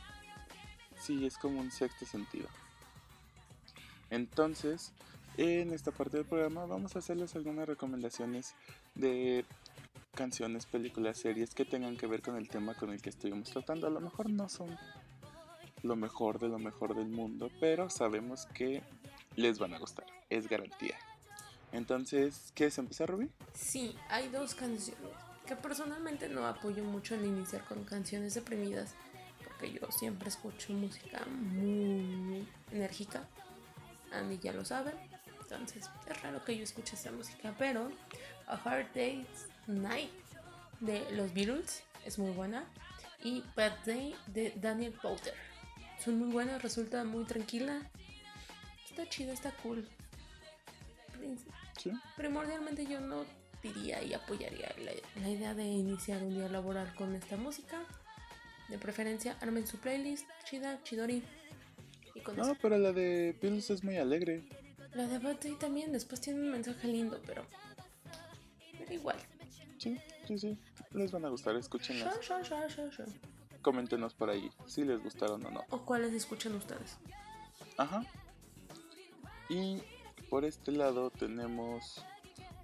Sí, es como un sexto sentido. Entonces, en esta parte del programa vamos a hacerles algunas recomendaciones de canciones, películas, series que tengan que ver con el tema con el que estuvimos tratando. A lo mejor no son lo mejor de lo mejor del mundo, pero sabemos que les van a gustar. Es garantía. Entonces, ¿quieres empezar, Ruby? Sí, hay dos canciones que personalmente no apoyo mucho en iniciar con canciones deprimidas porque yo siempre escucho música muy enérgica. Andy ya lo sabe. Entonces es raro que yo escuche esa música, pero A Hard Day's Night de los Beatles es muy buena y Bad Day de Daniel Powter. Son muy buenas, resulta muy tranquila. Está chida, está cool. Sí. Primordialmente yo no diría y apoyaría la, la idea de iniciar un día laboral con esta música. De preferencia, armen su playlist, chida, chidori. Y con No, eso. pero la de Beatles es muy alegre. La de Bad Day también, después tiene un mensaje lindo, pero. Pero igual. Sí, sí, sí. Les van a gustar, sure, sure, sure, sure. Coméntenos por ahí si les gustaron o no. ¿O cuáles escuchan ustedes? Ajá. Y por este lado tenemos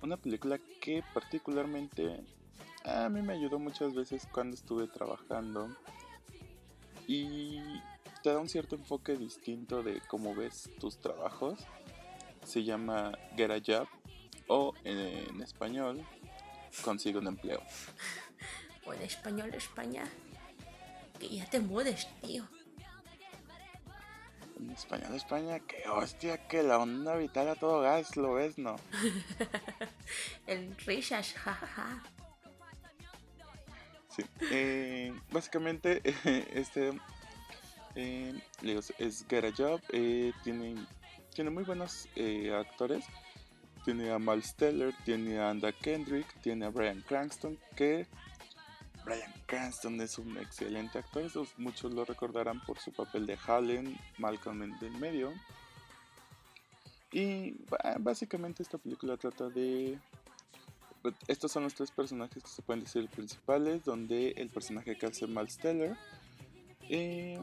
una película que particularmente a mí me ayudó muchas veces cuando estuve trabajando y te da un cierto enfoque distinto de cómo ves tus trabajos. Se llama Get a Job o en español Consigue un empleo. <laughs> O en español, España. Que ya te mudes, tío. En español España, que hostia, que la onda vital a todo gas, lo ves, ¿no? El Rishas, jajaja. Sí. Eh, básicamente, <laughs> este eh, es Get a Job. eh, tiene, tiene muy buenos eh, actores. Tiene a Miles Teller, tiene a Anda Kendrick, tiene a Brian Cranston, que Brian Cranston es un excelente actor. muchos lo recordarán por su papel de Hallen, Malcolm en el medio. Y básicamente esta película trata de estos son los tres personajes que se pueden decir principales, donde el personaje que hace Miles Teller eh,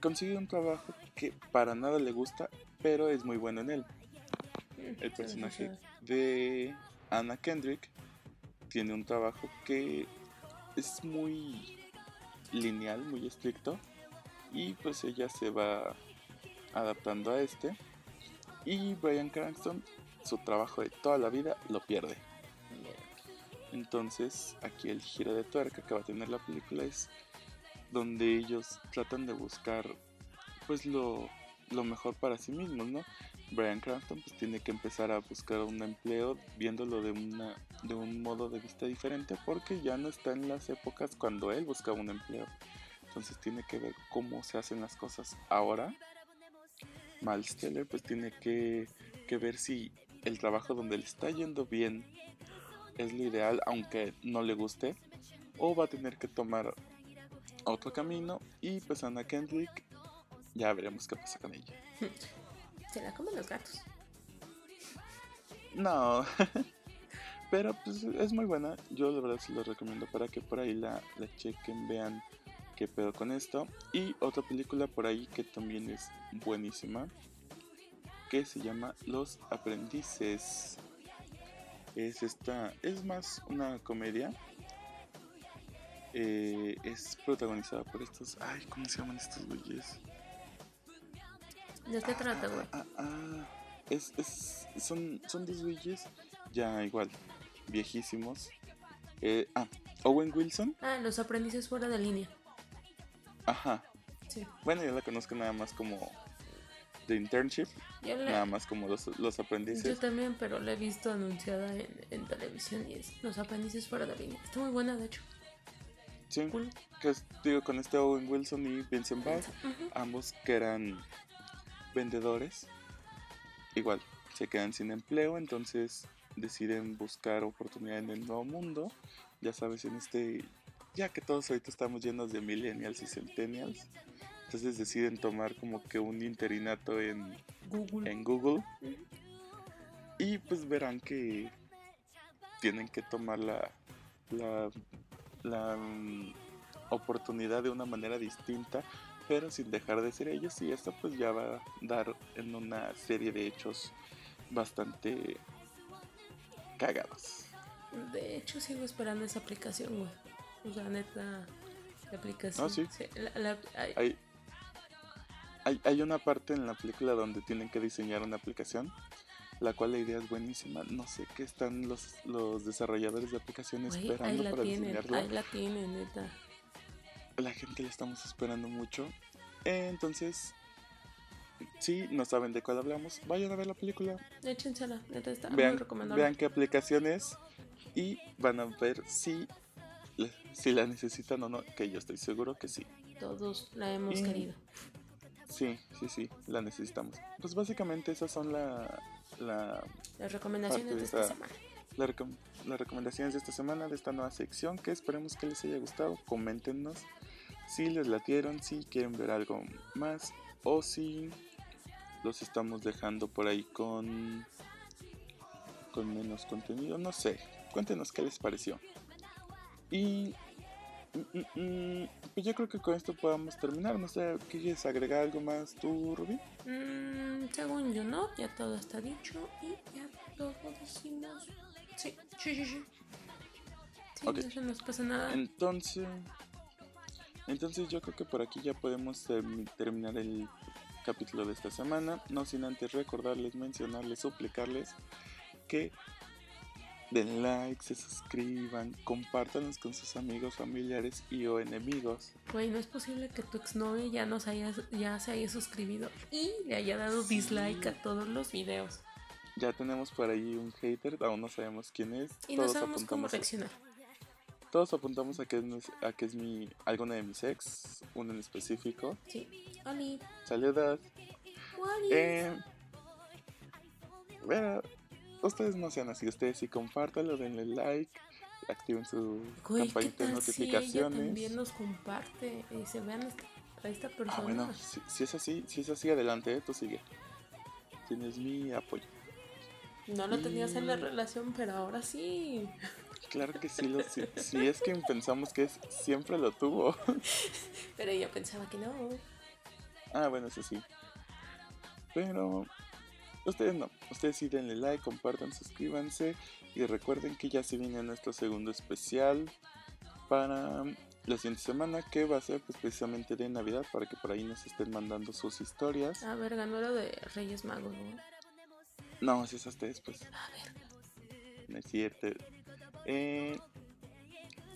consigue un trabajo que para nada le gusta, pero es muy bueno en él. El personaje de Anna Kendrick tiene un trabajo que es muy lineal, muy estricto, y pues ella se va adaptando a este. Y Brian Cranston, su trabajo de toda la vida, lo pierde. Entonces, aquí el giro de tuerca que va a tener la película es donde ellos tratan de buscar pues lo, lo mejor para sí mismos, ¿no? Brian Cranston pues tiene que empezar a buscar un empleo viéndolo de una de un modo de vista diferente porque ya no está en las épocas cuando él buscaba un empleo. Entonces tiene que ver cómo se hacen las cosas ahora. Miles Teller pues tiene que, que ver si el trabajo donde le está yendo bien es lo ideal, aunque no le guste, o va a tener que tomar otro camino. Y pues Anna Kendrick, ya veremos qué pasa con ella. <laughs> Se la comen los gatos. No, <laughs> pero pues es muy buena. Yo la verdad sí lo recomiendo para que por ahí la, la chequen, vean qué pedo con esto. Y otra película por ahí que también es buenísima, que se llama Los Aprendices. Es esta, es más una comedia. Eh, es protagonizada por estos, ay, ¿cómo se llaman estos güeyes? ¿De qué trata, güey? Ah, ah, ah. Es, es, son, son dos güeyes ya igual, viejísimos. Eh, ah, Owen Wilson. Ah, los aprendices fuera de línea. Ajá. Sí. Bueno, yo la conozco nada más como de internship, Yo, la- nada más como los, los yo aprendices. también, pero la he visto anunciada en, en televisión y es Los aprendices fuera de línea. Está muy buena, de hecho. Sí, Cool. que es, digo, con este Owen Wilson y Vincent Ujú. ambos que eran vendedores, igual se quedan sin empleo, entonces deciden buscar oportunidad en el nuevo mundo. Ya sabes, en este, ya que todos ahorita estamos llenos de millennials y centennials, entonces deciden tomar como que un interinato en, Google. en Google y pues verán que tienen que tomar la, la, la, mm, oportunidad de una manera distinta, pero sin dejar de ser ellos y esto pues ya va a dar en una serie de hechos bastante cagados. De hecho, sigo esperando esa aplicación, güey. O sea, neta, la aplicación. Ah, sí. la- la- ay, Hay, hay, hay una parte en la película donde tienen que diseñar una aplicación, la cual la idea es buenísima. No sé qué están los, los desarrolladores de aplicaciones esperando la para tienen, diseñarla. ahí la tienen, neta. la gente la estamos esperando mucho. Entonces, si no saben de cuál hablamos, vayan a ver la película, Échensela, está muy vean, recomendable. vean qué aplicación es y van a ver si, si la necesitan o no, que yo estoy seguro que sí. Todos la hemos Y- querido. Sí, sí, sí, la necesitamos. Pues básicamente esas son la, la, Las recomendaciones de de esta esta- semana. la recom- las recomendaciones de esta semana, de esta nueva sección, que esperemos que les haya gustado. Coméntenos si les latieron, si quieren ver algo más o si los estamos dejando por ahí con, con menos contenido. No sé, cuéntenos qué les pareció. Y mm, mm, mm, pues yo creo que con esto podamos terminar. No sé, ¿quieres agregar algo más tú, Rubí? Mm, según yo, no, ya todo está dicho y ya todo dijimos. Sí, sí, sí, sí. Sí, Ok. no se nos pasa nada. Entonces, entonces yo creo que por aquí ya podemos termi- terminar el capítulo de esta semana, no sin antes recordarles, mencionarles, suplicarles que den like, se suscriban, compártanos con sus amigos, familiares y o enemigos. Güey, no es posible que tu exnovio ya nos haya, ya se haya suscribido y le haya dado Sí. dislike a todos los videos. Ya tenemos por ahí un hater, aún no sabemos quién es. Y no todos sabemos cómo reaccionar. Todos apuntamos a que es, a que es mi, alguna de mis ex, uno en específico. Sí. Oli, Saludos. Eh, bueno, ustedes no sean así, ustedes sí compártanlo, denle like, activen su Güey, ¿qué campanita de tal si ella notificaciones. también nos comparte y se vean a esta persona? ah, bueno, si, si es así, si es así, adelante, eh, tú sigue. Tienes mi apoyo. No lo tenías en la relación, pero ahora sí. <laughs> Claro que sí, lo, si, si es que pensamos que es, siempre lo tuvo. <laughs> Pero ella pensaba que no. ah, bueno, eso sí. Pero ustedes no, ustedes sí denle like, compartan, suscríbanse y recuerden que ya se viene nuestro segundo especial para la siguiente semana que va a ser pues precisamente de Navidad para que por ahí nos estén mandando sus historias. A ver, ganó lo de Reyes Magos, ¿no? No, si es hasta después. A ver. No es cierto. Eh,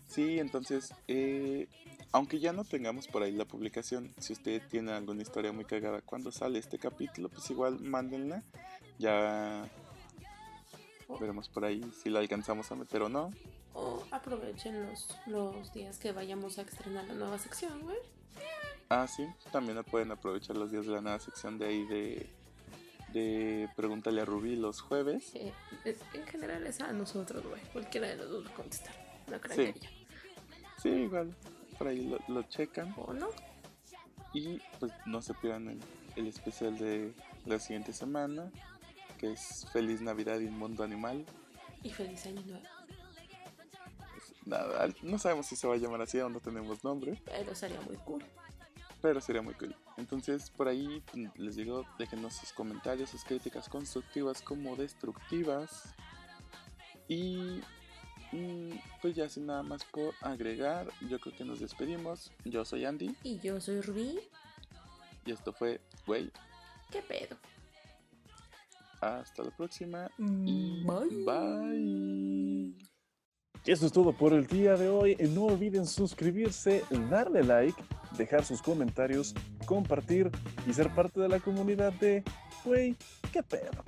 sí, entonces, eh, aunque ya no tengamos por ahí la publicación, si usted tiene alguna historia muy cagada cuando sale este capítulo, pues igual mándenla. Ya veremos por ahí si la alcanzamos a meter o no. O aprovechen los, los días que vayamos a estrenar la nueva sección, güey. Ah, sí, también la pueden aprovechar los días de la nueva sección de ahí de, de Pregúntale a Rubí los jueves. Es- en general es a nosotros, güey. Cualquiera de los dos a contestar. No crean Sí. que ella. Sí, igual, por ahí lo, lo checan. O no. Y pues no se pierdan el, el especial de la siguiente semana, que es Feliz Navidad y un mundo animal. Y feliz año nuevo. Pues, nada, no sabemos si se va a llamar así, aún no tenemos nombre, Pero sería muy cool. Pero sería muy cool. Entonces por ahí mm, les digo, déjenos sus comentarios, sus críticas constructivas como destructivas. Y mm, pues ya sin nada más por agregar, yo creo que nos despedimos. Yo soy Andy Y yo soy Rubí. y esto fue, güey, ¿Qué pedo? hasta la próxima. Y Bye. bye. Y eso es todo por el día de hoy. No olviden suscribirse, darle like, dejar sus comentarios, compartir y ser parte de la comunidad de Güey, qué pedo.